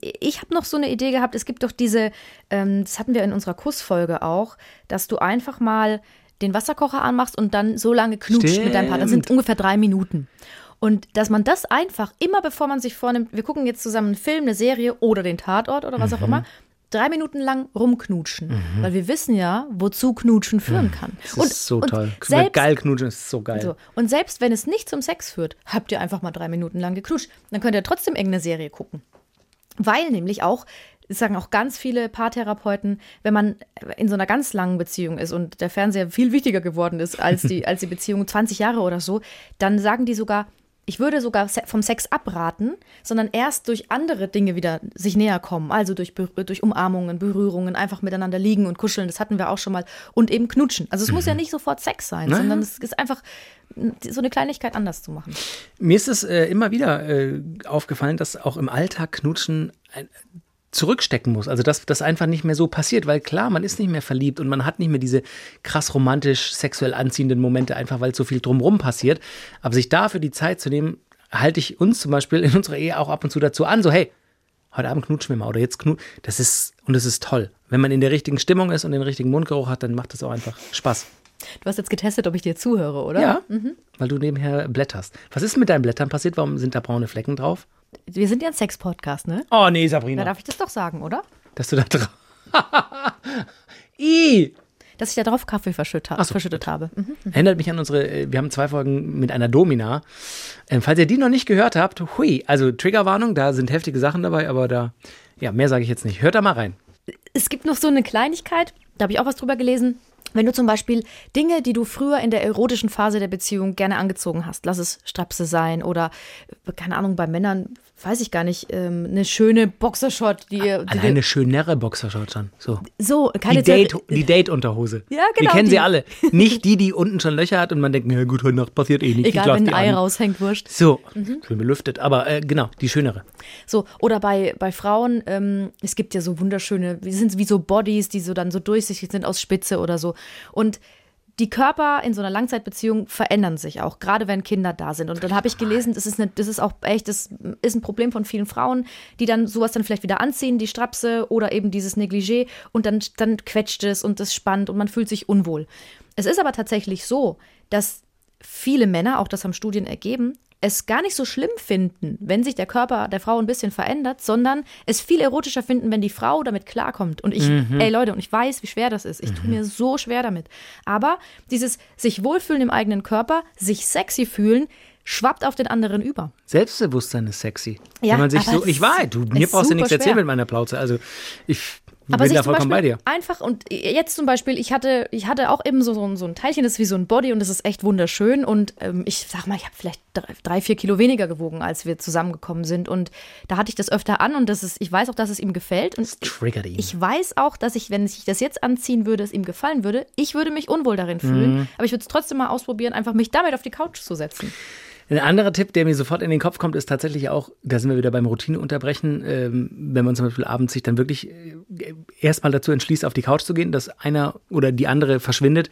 Ich habe noch so eine Idee gehabt, es gibt doch diese, ähm, das hatten wir in unserer Kussfolge auch, dass du einfach mal den Wasserkocher anmachst und dann so lange knutscht mit deinem Partner. Das sind ungefähr drei Minuten. Und dass man das einfach, immer bevor man sich vornimmt, wir gucken jetzt zusammen einen Film, eine Serie oder den Tatort oder was auch immer, drei Minuten lang rumknutschen. Weil wir wissen ja, wozu Knutschen führen kann. Das ist so toll. Selbst, Geil knutschen ist so geil. so. Und selbst wenn es nicht zum Sex führt, habt ihr einfach mal drei Minuten lang geknutscht. Dann könnt ihr trotzdem irgendeine Serie gucken. Weil nämlich auch, das sagen auch ganz viele Paartherapeuten, wenn man in so einer ganz langen Beziehung ist und der Fernseher viel wichtiger geworden ist als die, als die Beziehung 20 Jahre oder so, dann sagen die sogar, ich würde sogar vom Sex abraten, sondern erst durch andere Dinge wieder sich näher kommen. Also durch, durch Umarmungen, Berührungen, einfach miteinander liegen und kuscheln. Das hatten wir auch schon mal. Und eben knutschen. Also es muss ja nicht sofort Sex sein, Naja. sondern es ist einfach so eine Kleinigkeit anders zu machen. Mir ist es äh, immer wieder äh, aufgefallen, dass auch im Alltag Knutschen ein, zurückstecken muss. Also dass das einfach nicht mehr so passiert, weil klar, man ist nicht mehr verliebt und man hat nicht mehr diese krass romantisch sexuell anziehenden Momente, einfach weil so viel drumrum passiert. Aber sich dafür die Zeit zu nehmen, halte ich uns zum Beispiel in unserer Ehe auch ab und zu dazu an, so hey, heute Abend knutschen wir mal oder jetzt knutschen. Das ist, und es ist toll. Wenn man in der richtigen Stimmung ist und den richtigen Mundgeruch hat, dann macht das auch einfach Spaß. Du hast jetzt getestet, ob ich dir zuhöre, oder? Ja, weil du nebenher blätterst. Was ist mit deinen Blättern passiert? Warum sind da braune Flecken drauf? Wir sind ja ein Sex-Podcast, ne? Oh nee, Da Sabrina. darf ich das doch sagen, oder? Dass du da drauf. I. Dass ich da drauf Kaffee verschüttet, so, verschüttet habe. Mhm. Erinnert mich an unsere, äh, wir haben zwei Folgen mit einer Domina. Ähm, falls ihr die noch nicht gehört habt, hui, also Triggerwarnung, da sind heftige Sachen dabei, aber da, ja, mehr sage ich jetzt nicht. Hört da mal rein. Es gibt noch so eine Kleinigkeit, da habe ich auch was drüber gelesen. Wenn du zum Beispiel Dinge, die du früher in der erotischen Phase der Beziehung gerne angezogen hast, lass es Strapse sein oder, keine Ahnung, bei Männern, weiß ich gar nicht, ähm, eine schöne Boxershot, die, die Alleine schönere Boxershot schon. So. so, Die keine Date, die Date-Unterhose. Ja, Die genau, kennen sie die. alle. Nicht die, die unten schon Löcher hat und man denkt, na gut, heute Nacht passiert eh nichts. ich Egal, wenn die ein Ei an. raushängt, wurscht. So, Mhm. schön belüftet, aber äh, genau, die schönere. So, oder bei, bei Frauen, ähm, es gibt ja so wunderschöne, die sind wie so Bodies, die so dann so durchsichtig sind aus Spitze oder so. Und die Körper in so einer Langzeitbeziehung verändern sich auch, gerade wenn Kinder da sind. Und dann habe ich gelesen, das ist, eine, das ist auch echt, das ist ein Problem von vielen Frauen, die dann sowas dann vielleicht wieder anziehen, die Strapse oder eben dieses Negligé und dann, dann quetscht es und das spannt und man fühlt sich unwohl. Es ist aber tatsächlich so, dass viele Männer, auch das haben Studien ergeben, es gar nicht so schlimm finden, wenn sich der Körper der Frau ein bisschen verändert, sondern es viel erotischer finden, wenn die Frau damit klarkommt. Und ich, ey Leute, und ich weiß, wie schwer das ist. Ich tue mir so schwer damit. Aber dieses sich wohlfühlen im eigenen Körper, sich sexy fühlen, schwappt auf den anderen über. Selbstbewusstsein ist sexy. Ja, Wenn man sich aber so, ich war, du, mir brauchst du nichts super erzählen schwer. mit meiner Plauze. Also ich Aber bin sich zum Beispiel einfach und jetzt zum Beispiel, ich hatte, ich hatte auch eben so, so, ein- so ein Teilchen, das ist wie so ein Body und das ist echt wunderschön. Und ähm, ich sag mal, ich habe vielleicht drei, drei, vier Kilo weniger gewogen, als wir zusammengekommen sind. Und da hatte ich das öfter an und das ist, ich weiß auch, dass es ihm gefällt. Und Triggert ihn. ich weiß auch, dass ich, wenn ich das jetzt anziehen würde, es ihm gefallen würde. Ich würde mich unwohl darin fühlen, Mhm. aber ich würde es trotzdem mal ausprobieren, einfach mich damit auf die Couch zu setzen. Ein anderer Tipp, der mir sofort in den Kopf kommt, ist tatsächlich auch, da sind wir wieder beim Routine unterbrechen, ähm, wenn man zum Beispiel abends sich dann wirklich äh, erstmal dazu entschließt, auf die Couch zu gehen, dass einer oder die andere verschwindet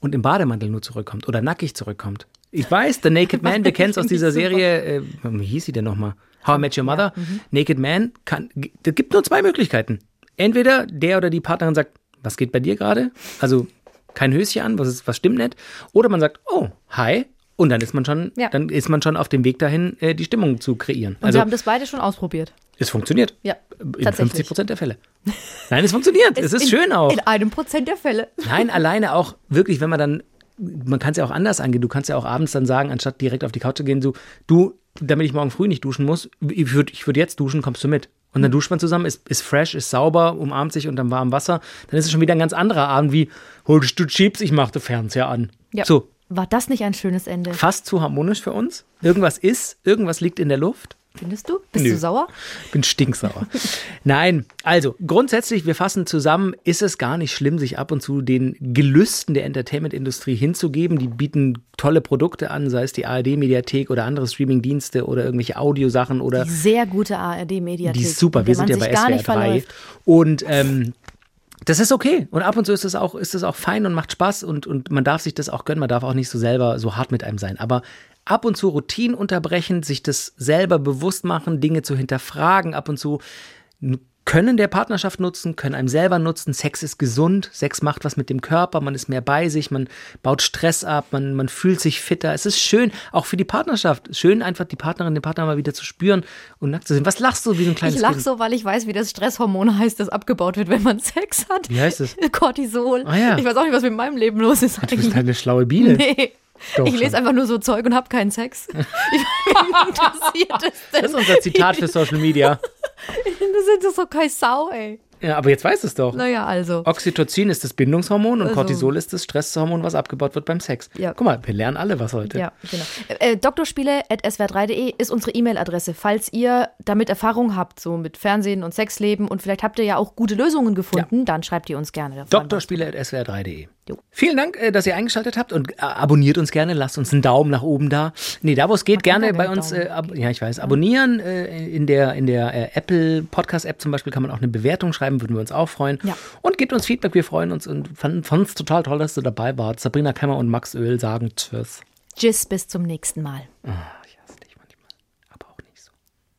und im Bademantel nur zurückkommt oder nackig zurückkommt. Ich weiß, The Naked Man, wir kennen es aus dieser Serie, äh, wie hieß sie denn nochmal? How I Met Your Mother. Ja, mhm. Naked Man kann, es gibt nur zwei Möglichkeiten. Entweder der oder die Partnerin sagt, was geht bei dir gerade? Also kein Höschen an, was, ist, was stimmt nicht? Oder man sagt, oh, hi, und dann ist man schon, ja. dann ist man schon auf dem Weg dahin, äh, die Stimmung zu kreieren. Und also, wir haben das beide schon ausprobiert. Es funktioniert. Ja. In 50 Prozent der Fälle. Nein, es funktioniert. es, es ist in, schön auch. In einem Prozent der Fälle. Nein, alleine auch wirklich, wenn man dann, man kann es ja auch anders angehen. Du kannst ja auch abends dann sagen, anstatt direkt auf die Couch zu gehen, so, du, damit ich morgen früh nicht duschen muss, ich würde ich würd jetzt duschen, kommst du mit. Und dann duscht man zusammen, ist, ist fresh, ist sauber, umarmt sich unter warmem Wasser. Dann ist es schon wieder ein ganz anderer Abend wie, holst du Chips, ich mach den Fernseher an. Ja. So, war das nicht ein schönes Ende? Fast zu harmonisch für uns. Irgendwas ist, irgendwas liegt in der Luft. Findest du? Bist Nö. du sauer? Bin stinksauer. Nein, also grundsätzlich, wir fassen zusammen, ist es gar nicht schlimm, sich ab und zu den Gelüsten der Entertainment-Industrie hinzugeben. Die bieten tolle Produkte an, sei es die ARD-Mediathek oder andere Streaming-Dienste oder irgendwelche Audiosachen oder. Die sehr gute ARD-Mediathek. Die ist super, wir sind ja bei SWR 3. Und ähm, das ist okay. Und ab und zu ist es auch, ist es auch fein und macht Spaß und, und man darf sich das auch gönnen. Man darf auch nicht so selber so hart mit einem sein. Aber ab und zu Routinen unterbrechen, sich das selber bewusst machen, Dinge zu hinterfragen, ab und zu können der Partnerschaft nutzen, können einem selber nutzen. Sex ist gesund, Sex macht was mit dem Körper, man ist mehr bei sich, man baut Stress ab, man, man fühlt sich fitter. Es ist schön, auch für die Partnerschaft. Schön, einfach die Partnerin, den Partner mal wieder zu spüren und nackt zu sehen. Was lachst du wie so ein kleines Ich lach so, weil ich weiß, wie das Stresshormon heißt, das abgebaut wird, wenn man Sex hat. Wie heißt es? Cortisol. Ah, ja. Ich weiß auch nicht, was mit meinem Leben los ist. Du bist halt eine schlaue Biene. Nee. Doch ich lese schon. einfach nur so Zeug und habe keinen Sex. Ich, das? Das ist unser Zitat für Social Media. das ist so kein Sau, ey. Ja, aber jetzt weißt du es doch. Naja, also. Oxytocin ist das Bindungshormon und also. Cortisol ist das Stresshormon, was abgebaut wird beim Sex. Ja. Guck mal, wir lernen alle was heute. Ja, genau. Äh, Doktorspiele.swr3.de ist unsere E-Mail-Adresse, falls ihr damit Erfahrung habt, so mit Fernsehen und Sexleben und vielleicht habt ihr ja auch gute Lösungen gefunden, ja. dann schreibt ihr uns gerne. Doktorspiele.swr3.de. Vielen Dank, äh, dass ihr eingeschaltet habt und äh, abonniert uns gerne, lasst uns einen Daumen nach oben da. Nee, da wo es geht, gerne bei uns, äh, ja ich weiß, abonnieren. Äh, in der, in der äh, Apple Podcast App zum Beispiel kann man auch eine Bewertung schreiben, würden wir uns auch freuen. Ja. Und gebt uns Feedback, wir freuen uns und fanden es total toll, dass du dabei warst. Sabrina Kemmer und Max Öl sagen Tschüss. Tschüss, bis zum nächsten Mal. Ah.